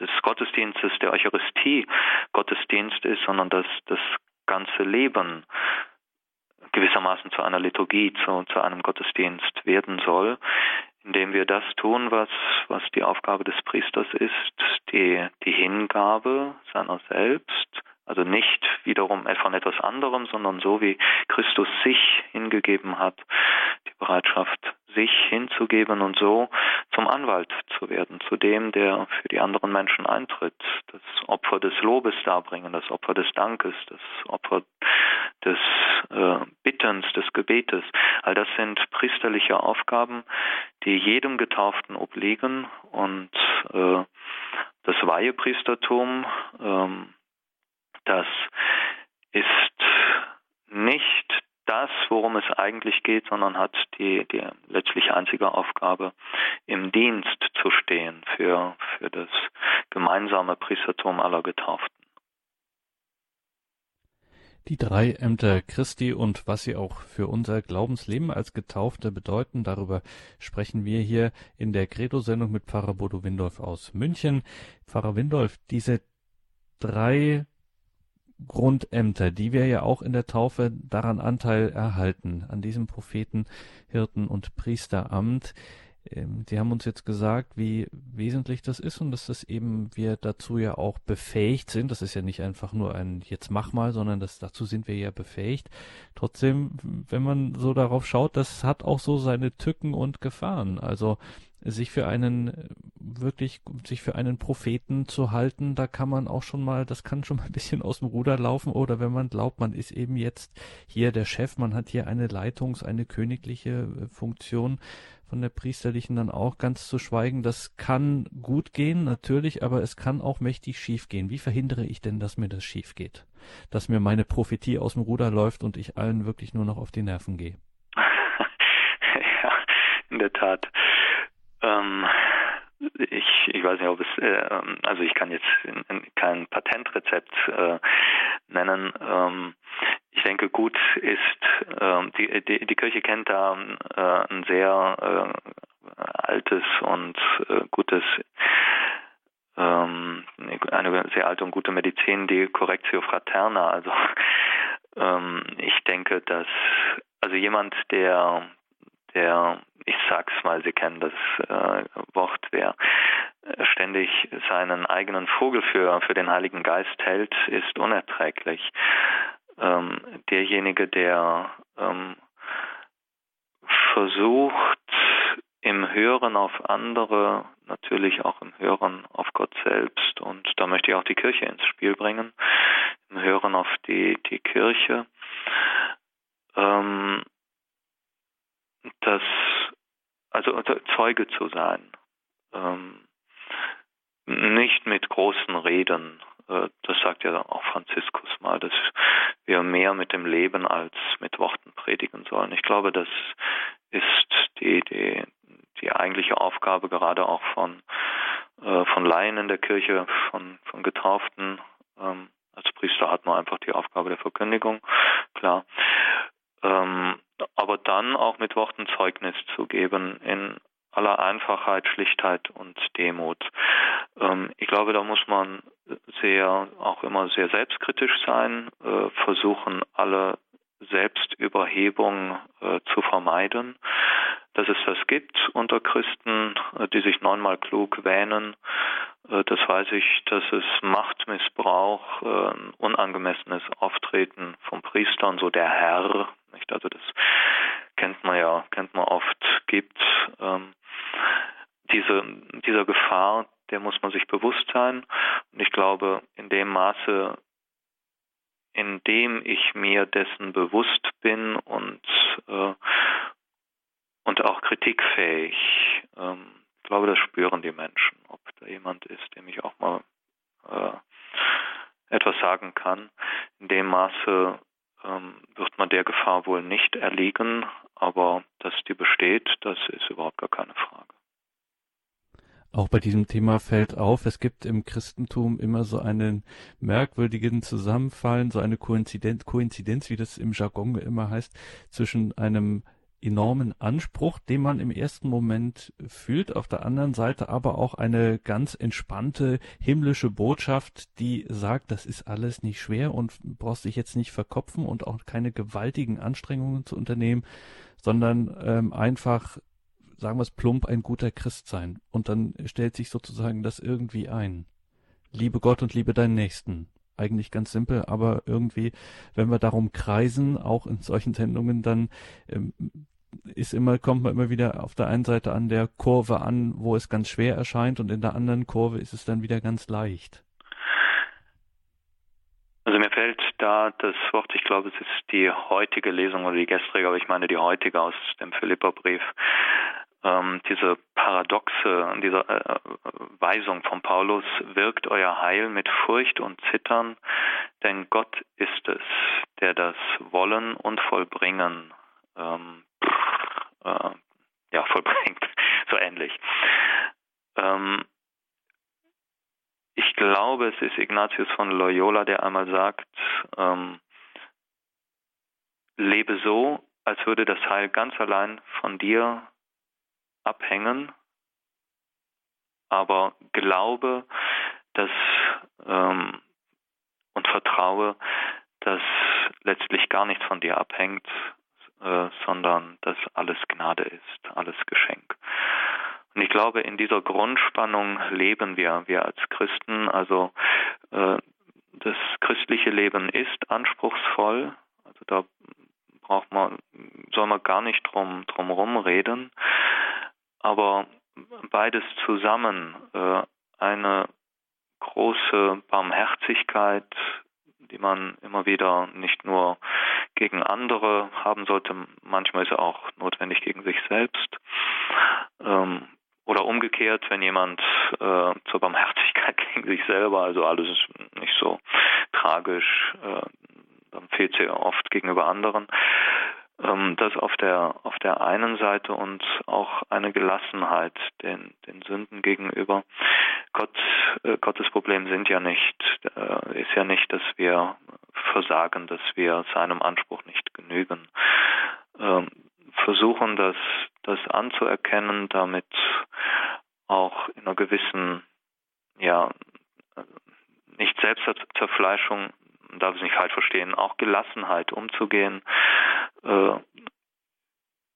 des Gottesdienstes, der Eucharistie Gottesdienst ist, sondern dass das ganze Leben gewissermaßen zu einer Liturgie, zu, zu einem Gottesdienst werden soll, indem wir das tun, was, was die Aufgabe des Priesters ist, die, die Hingabe seiner selbst, also nicht wiederum von etwas anderem, sondern so wie Christus sich hingegeben hat, die Bereitschaft, sich hinzugeben und so zum Anwalt zu werden, zu dem, der für die anderen Menschen eintritt, das Opfer des Lobes darbringen, das Opfer des Dankes, das Opfer des äh, Bittens, des Gebetes. All das sind priesterliche Aufgaben, die jedem Getauften obliegen und äh, das Weihepriestertum, ähm, das ist nicht das, worum es eigentlich geht, sondern hat die, die letztlich einzige Aufgabe, im Dienst zu stehen für, für das gemeinsame Priestertum aller Getauften. Die drei Ämter Christi und was sie auch für unser Glaubensleben als Getaufte bedeuten, darüber sprechen wir hier in der Credo-Sendung mit Pfarrer Bodo Windolf aus München. Pfarrer Windolf, diese drei Grundämter, die wir ja auch in der Taufe daran Anteil erhalten, an diesem Propheten, Hirten und Priesteramt. Ähm, die haben uns jetzt gesagt, wie wesentlich das ist und dass das eben wir dazu ja auch befähigt sind. Das ist ja nicht einfach nur ein jetzt mach mal, sondern das, dazu sind wir ja befähigt. Trotzdem, wenn man so darauf schaut, das hat auch so seine Tücken und Gefahren. Also sich für einen wirklich sich für einen Propheten zu halten, da kann man auch schon mal, das kann schon mal ein bisschen aus dem Ruder laufen oder wenn man glaubt, man ist eben jetzt hier der Chef, man hat hier eine Leitungs-, eine königliche äh, Funktion von der priesterlichen dann auch ganz zu schweigen. Das kann gut gehen, natürlich, aber es kann auch mächtig schief gehen. Wie verhindere ich denn, dass mir das schief geht? Dass mir meine Prophetie aus dem Ruder läuft und ich allen wirklich nur noch auf die Nerven gehe? ja, in der Tat. Ähm, ich, ich weiß nicht, ob es, äh, also ich kann jetzt in, in kein Patentrezept äh, nennen. Ähm, ich denke, gut ist, äh, die, die, die Kirche kennt da äh, ein sehr äh, altes und äh, gutes ähm, eine sehr alte und gute Medizin, die Correctio Fraterna. Also ähm, ich denke, dass also jemand, der der, ich sag's mal, Sie kennen das äh, Wort, wer ständig seinen eigenen Vogel für, für den Heiligen Geist hält, ist unerträglich. Ähm, derjenige, der ähm, versucht, im Hören auf andere, natürlich auch im Hören auf Gott selbst, und da möchte ich auch die Kirche ins Spiel bringen, im Hören auf die, die Kirche, ähm, das, also Zeuge zu sein, ähm, nicht mit großen Reden Äh, das sagt ja auch Franziskus mal, dass wir mehr mit dem Leben als mit Worten predigen sollen. Ich glaube, das ist die, die, die eigentliche Aufgabe gerade auch von, äh, von Laien in der Kirche, von, von Getauften. Ähm, als Priester hat man einfach die Aufgabe der Verkündigung, klar. Ähm, aber dann auch mit Worten Zeugnis zu geben in aller Einfachheit, Schlichtheit und Demut. Ähm, ich glaube, da muss man sehr, auch immer sehr selbstkritisch sein, äh, versuchen, alle Selbstüberhebung äh, zu vermeiden. Dass es das gibt unter Christen, äh, die sich neunmal klug wähnen, äh, das weiß ich, dass es Machtmissbrauch, äh, unangemessenes Auftreten von Priestern, so der Herr, nicht? Also das kennt man ja, kennt man oft, gibt. Ähm, diese, dieser Gefahr, der muss man sich bewusst sein. Und ich glaube, in dem Maße, in dem ich mir dessen bewusst bin und, äh, und auch kritikfähig, ähm, ich glaube, das spüren die Menschen, ob da jemand ist, dem ich auch mal äh, etwas sagen kann. In dem Maße ähm, wird man der Gefahr wohl nicht erliegen, aber dass die besteht, das ist überhaupt gar keine Frage. Auch bei diesem Thema fällt auf, es gibt im Christentum immer so einen merkwürdigen Zusammenfallen, so eine Koinzidenz, Koinzidenz, wie das im Jargon immer heißt, zwischen einem enormen Anspruch, den man im ersten Moment fühlt, auf der anderen Seite aber auch eine ganz entspannte himmlische Botschaft, die sagt, das ist alles nicht schwer und brauchst dich jetzt nicht verkopfen und auch keine gewaltigen Anstrengungen zu unternehmen, sondern ähm, einfach sagen wir es plump, ein guter Christ sein. Und dann stellt sich sozusagen das irgendwie ein. Liebe Gott und liebe deinen Nächsten. Eigentlich ganz simpel, aber irgendwie, wenn wir darum kreisen, auch in solchen Sendungen, dann ähm, ist immer, kommt man immer wieder auf der einen Seite an der Kurve an, wo es ganz schwer erscheint und in der anderen Kurve ist es dann wieder ganz leicht. Also mir fällt da das Wort, ich glaube, es ist die heutige Lesung oder die gestrige, aber ich meine die heutige aus dem Philipperbrief ähm, diese Paradoxe, diese äh, Weisung von Paulus, wirkt euer Heil mit Furcht und Zittern, denn Gott ist es, der das Wollen und Vollbringen ähm, äh, ja, vollbringt, so ähnlich. Ähm, ich glaube, es ist Ignatius von Loyola, der einmal sagt, ähm, lebe so, als würde das Heil ganz allein von dir abhängen, aber glaube, dass ähm, und vertraue, dass letztlich gar nichts von dir abhängt, äh, sondern dass alles Gnade ist, alles Geschenk. Und ich glaube, in dieser Grundspannung leben wir, wir als Christen. Also äh, das christliche Leben ist anspruchsvoll. Also da braucht man, soll man gar nicht drum drum rumreden aber beides zusammen, äh, eine große Barmherzigkeit, die man immer wieder nicht nur gegen andere haben sollte, manchmal ist er auch notwendig gegen sich selbst. Ähm, oder umgekehrt, wenn jemand äh, zur Barmherzigkeit gegen sich selber, also alles ist nicht so tragisch, äh, dann fehlt sie oft gegenüber anderen. Ähm, das auf der auf der einen Seite und auch eine Gelassenheit den den Sünden gegenüber. Gott äh, Gottes Problem sind ja nicht äh, ist ja nicht, dass wir versagen, dass wir seinem Anspruch nicht genügen. Ähm, versuchen das das anzuerkennen, damit auch in einer gewissen ja nicht Selbstzerfleischung darf es nicht falsch verstehen, auch Gelassenheit umzugehen äh,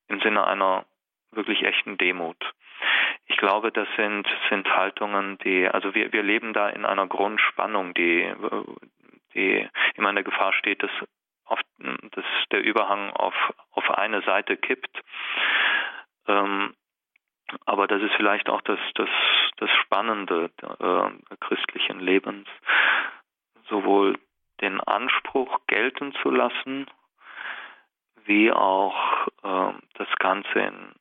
im Sinne einer wirklich echten Demut. Ich glaube, das sind, sind Haltungen, die, also wir, wir leben da in einer Grundspannung, die, die immer in der Gefahr steht, dass, auf, dass der Überhang auf, auf eine Seite kippt. Ähm, aber das ist vielleicht auch das, das, das Spannende äh, christlichen Lebens, sowohl den Anspruch gelten zu lassen, wie auch äh, das Ganze in,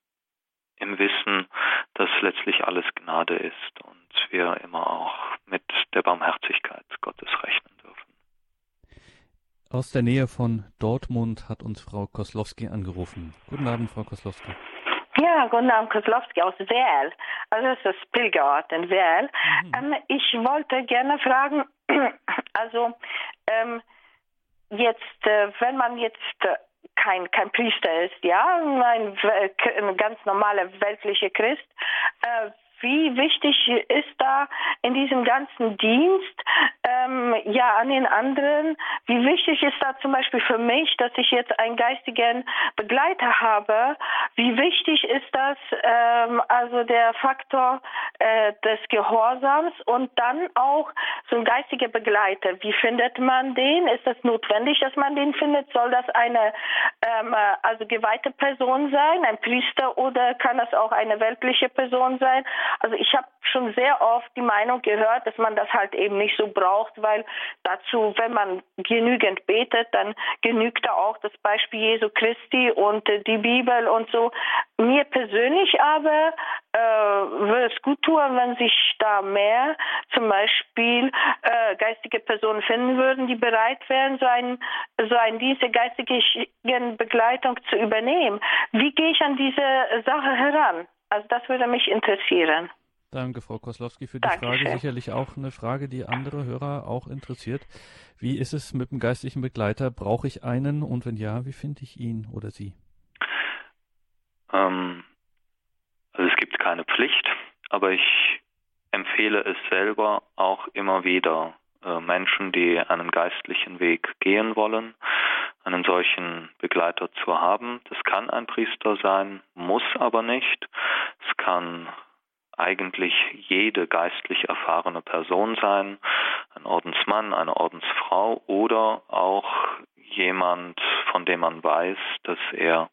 im Wissen, dass letztlich alles Gnade ist und wir immer auch mit der Barmherzigkeit Gottes rechnen dürfen. Aus der Nähe von Dortmund hat uns Frau Koslowski angerufen. Guten Abend, Frau Koslowski. Ja, guten Abend, Koslowski aus Werl. Also das ist das Pilgerort in Werl. Mhm. Ähm, ich wollte gerne fragen, also ähm, jetzt, äh, wenn man jetzt äh, kein, kein Priester ist, ja, ein, ein ganz normaler weltlicher Christ, äh, wie wichtig ist da in diesem ganzen Dienst, ähm, ja, an den anderen, wie wichtig ist da zum Beispiel für mich, dass ich jetzt einen geistigen Begleiter habe, wie wichtig ist das, ähm, also der Faktor äh, des Gehorsams und dann auch so ein geistiger Begleiter, wie findet man den? Ist das notwendig, dass man den findet? Soll das eine ähm, also geweihte Person sein, ein Priester oder kann das auch eine weltliche Person sein? Also ich habe schon sehr oft die Meinung gehört, dass man das halt eben nicht so braucht, weil dazu, wenn man genügend betet, dann genügt da auch das Beispiel Jesu Christi und äh, die Bibel und so. Mir persönlich aber äh, würde es gut tun, wenn sich da mehr zum Beispiel äh, geistige Personen finden würden, die bereit wären, so einen so einen diese geistige Begleitung zu übernehmen. Wie gehe ich an diese Sache heran? Also das würde mich interessieren. Danke, Frau Koslowski, für die Dankeschön. Frage. Sicherlich auch eine Frage, die andere Hörer auch interessiert. Wie ist es mit dem geistlichen Begleiter? Brauche ich einen? Und wenn ja, wie finde ich ihn oder sie? Ähm, also es gibt keine Pflicht, aber ich empfehle es selber auch immer wieder äh, Menschen, die einen geistlichen Weg gehen wollen, einen solchen Begleiter zu haben. Das kann ein Priester sein, muss aber nicht. Es kann eigentlich jede geistlich erfahrene Person sein, ein Ordensmann, eine Ordensfrau oder auch jemand, von dem man weiß, dass er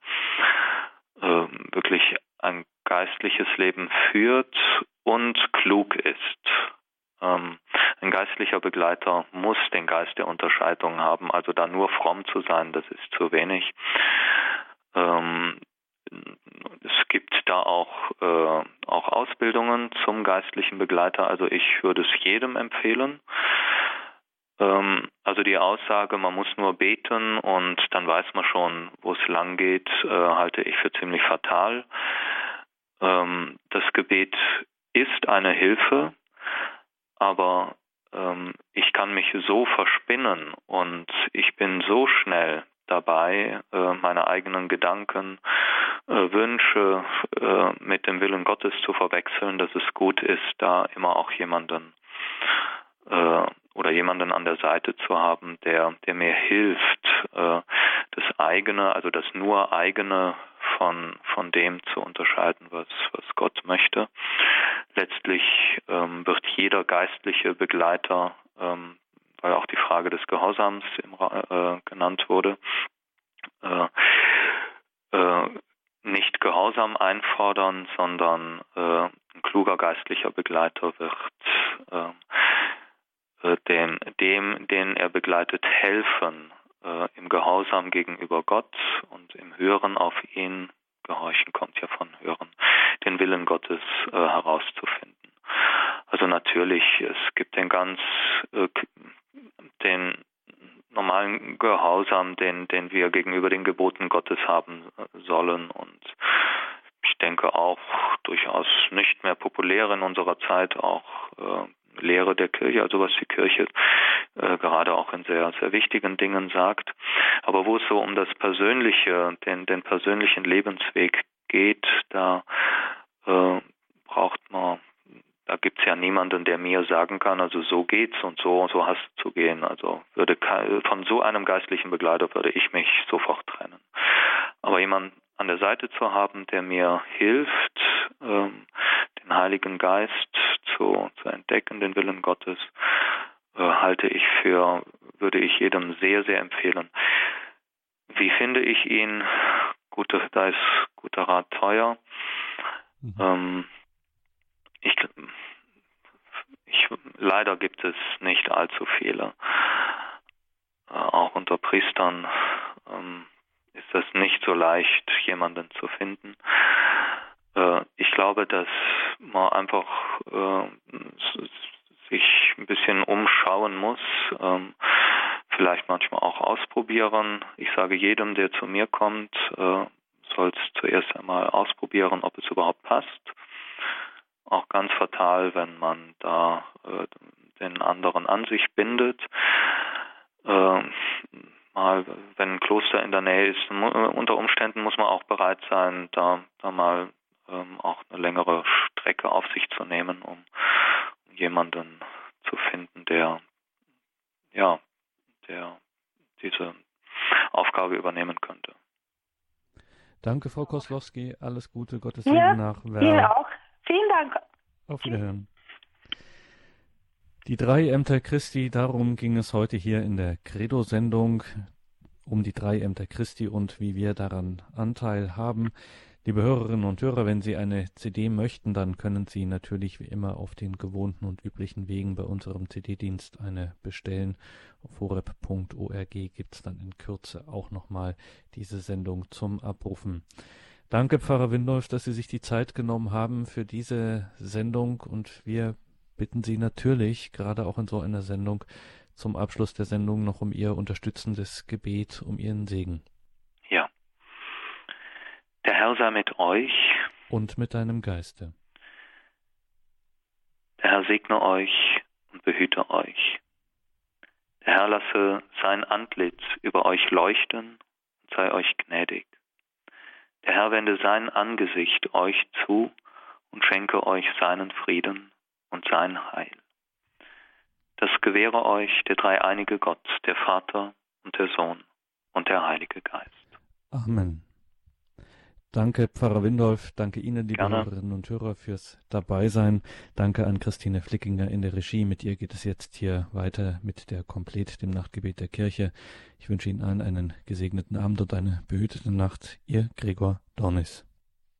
äh, wirklich ein geistliches Leben führt und klug ist. Ähm, ein geistlicher Begleiter muss den Geist der Unterscheidung haben, also da nur fromm zu sein, das ist zu wenig. Ähm, es gibt da auch, äh, auch Ausbildungen zum geistlichen Begleiter. Also ich würde es jedem empfehlen. Ähm, also die Aussage, man muss nur beten und dann weiß man schon, wo es lang geht, äh, halte ich für ziemlich fatal. Ähm, das Gebet ist eine Hilfe, aber ähm, ich kann mich so verspinnen und ich bin so schnell dabei, äh, meine eigenen Gedanken, äh, Wünsche äh, mit dem Willen Gottes zu verwechseln, dass es gut ist, da immer auch jemanden oder jemanden an der Seite zu haben, der, der mir hilft, das eigene, also das nur eigene von, von dem zu unterscheiden, was, was Gott möchte. Letztlich ähm, wird jeder geistliche Begleiter ähm, weil auch die Frage des Gehorsams im, äh, genannt wurde, äh, äh, nicht Gehorsam einfordern, sondern äh, ein kluger geistlicher Begleiter wird äh, äh, dem, den er begleitet, helfen, im Gehorsam gegenüber Gott und im Hören auf ihn, Gehorchen kommt ja von Hören, den Willen Gottes herauszufinden. Also natürlich, es gibt den ganz den normalen Gehorsam, den, den wir gegenüber den Geboten Gottes haben sollen und ich denke auch durchaus nicht mehr populär in unserer Zeit auch äh, Lehre der Kirche, also was die Kirche äh, gerade auch in sehr, sehr wichtigen Dingen sagt. Aber wo es so um das Persönliche, den, den persönlichen Lebensweg geht, da äh, braucht man da gibt's ja niemanden, der mir sagen kann, also so geht's und so und so hast du zu gehen. Also würde von so einem geistlichen Begleiter würde ich mich sofort trennen. Aber jemand an der Seite zu haben, der mir hilft, ähm, den Heiligen Geist zu, zu entdecken, den Willen Gottes, äh, halte ich für, würde ich jedem sehr, sehr empfehlen. Wie finde ich ihn? Gute, da ist guter Rat teuer. Mhm. Ähm, ich, ich, leider gibt es nicht allzu viele. Äh, auch unter Priestern ähm, ist es nicht so leicht, jemanden zu finden. äh, ich glaube, dass man einfach äh, sich ein bisschen umschauen muss, ähm, vielleicht manchmal auch ausprobieren. Ich sage jedem, der zu mir kommt, äh, soll es zuerst einmal ausprobieren, ob es überhaupt passt. Auch ganz fatal, wenn man da den anderen an sich bindet. Äh, mal, wenn ein Kloster in der Nähe ist, unter Umständen muss man auch bereit sein, da, da mal ähm, auch eine längere Strecke auf sich zu nehmen, um jemanden zu finden, der ja, der diese Aufgabe übernehmen könnte. Danke, Frau Koslowski. Alles Gute, Gottes Segen ja, nach Ihnen auch. Vielen Dank. Auf Wiederhören. Die drei Ämter Christi, darum ging es heute hier in der Credo-Sendung, um die drei Ämter Christi und wie wir daran Anteil haben. Liebe Hörerinnen und Hörer, wenn Sie eine CD möchten, dann können Sie natürlich wie immer auf den gewohnten und üblichen Wegen bei unserem CD-Dienst eine bestellen. Auf horeb.org gibt es dann in Kürze auch nochmal diese Sendung zum Abrufen. Danke, Pfarrer Windolf, dass Sie sich die Zeit genommen haben für diese Sendung und wir bitten Sie natürlich, gerade auch in so einer Sendung, zum Abschluss der Sendung noch um Ihr unterstützendes Gebet, um Ihren Segen. Ja. Der Herr sei mit euch. Und mit deinem Geiste. Der Herr segne euch und behüte euch. Der Herr lasse sein Antlitz über euch leuchten und sei euch gnädig. Der Herr wende sein Angesicht euch zu und schenke euch seinen Frieden und sein Heil. Das gewähre euch der dreieinige Gott, der Vater und der Sohn und der Heilige Geist. Amen. Danke, Pfarrer Windolf. Danke Ihnen, liebe Gerne. Hörerinnen und Hörer, fürs Dabeisein. Danke an Christine Flickinger in der Regie. Mit ihr geht es jetzt hier weiter mit der Komplett, dem Nachtgebet der Kirche. Ich wünsche Ihnen allen einen gesegneten Abend und eine behütete Nacht. Ihr Gregor Dornis.